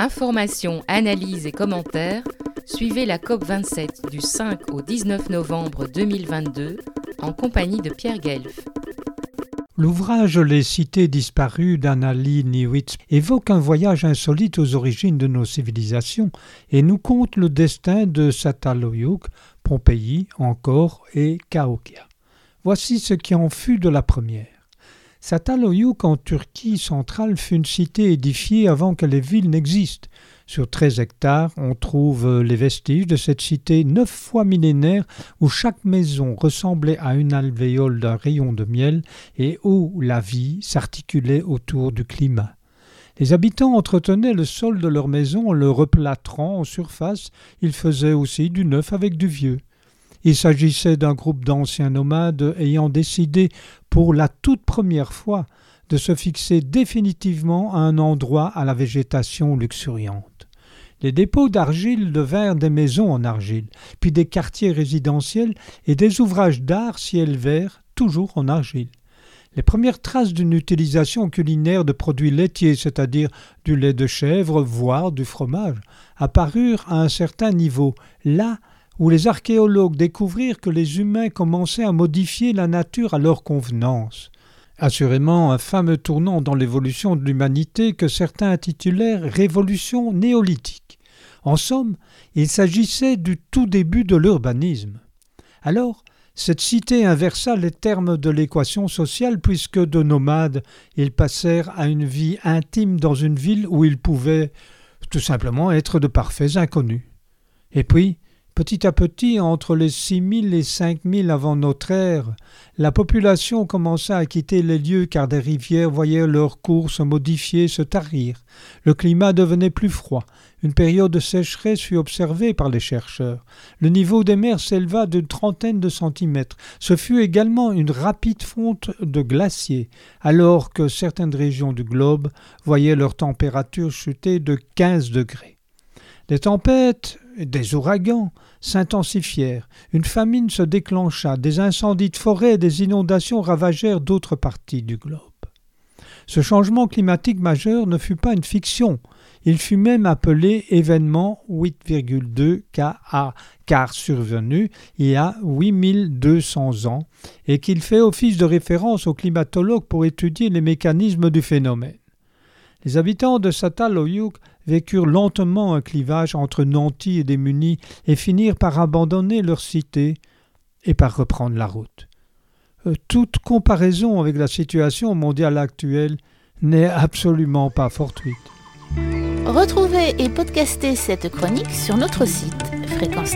Informations, analyses et commentaires, suivez la COP27 du 5 au 19 novembre 2022 en compagnie de Pierre Guelf. L'ouvrage Les cités disparues d'Annalie Niewitz évoque un voyage insolite aux origines de nos civilisations et nous conte le destin de Sataloyuk, Pompéi encore et Cahokia. Voici ce qui en fut de la première. Sataloyuk en Turquie centrale fut une cité édifiée avant que les villes n'existent. Sur 13 hectares, on trouve les vestiges de cette cité neuf fois millénaire où chaque maison ressemblait à une alvéole d'un rayon de miel et où la vie s'articulait autour du climat. Les habitants entretenaient le sol de leur maison en le replâtrant en surface, ils faisaient aussi du neuf avec du vieux. Il s'agissait d'un groupe d'anciens nomades ayant décidé pour la toute première fois de se fixer définitivement à un endroit à la végétation luxuriante. Les dépôts d'argile devinrent des maisons en argile, puis des quartiers résidentiels et des ouvrages d'art s'y élevèrent, toujours en argile. Les premières traces d'une utilisation culinaire de produits laitiers, c'est-à-dire du lait de chèvre, voire du fromage, apparurent à un certain niveau, là où les archéologues découvrirent que les humains commençaient à modifier la nature à leur convenance. Assurément un fameux tournant dans l'évolution de l'humanité que certains intitulèrent Révolution néolithique. En somme, il s'agissait du tout début de l'urbanisme. Alors, cette cité inversa les termes de l'équation sociale puisque de nomades, ils passèrent à une vie intime dans une ville où ils pouvaient tout simplement être de parfaits inconnus. Et puis, Petit à petit, entre les six mille et cinq mille avant notre ère, la population commença à quitter les lieux car des rivières voyaient leur cours se modifier, se tarir. Le climat devenait plus froid. Une période de sécheresse fut observée par les chercheurs. Le niveau des mers s'éleva d'une trentaine de centimètres. Ce fut également une rapide fonte de glaciers, alors que certaines régions du globe voyaient leur température chuter de quinze degrés. Des tempêtes, des ouragans, s'intensifièrent, une famine se déclencha, des incendies de forêt et des inondations ravagèrent d'autres parties du globe. Ce changement climatique majeur ne fut pas une fiction, il fut même appelé événement 8,2 Ka car survenu il y a 8200 ans et qu'il fait office de référence aux climatologues pour étudier les mécanismes du phénomène. Les habitants de Sataloyuk vécurent lentement un clivage entre nantis et démunis et finirent par abandonner leur cité et par reprendre la route. Euh, toute comparaison avec la situation mondiale actuelle n'est absolument pas fortuite. Retrouvez et podcastez cette chronique sur notre site fréquence